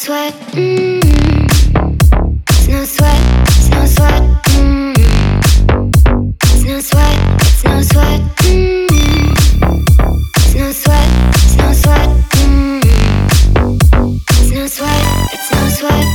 sweat. Mm-hmm. It's no sweat. It's no sweat. Mm-hmm. It's no sweat. It's no sweat. Mm-hmm. It's no sweat. It's no sweat.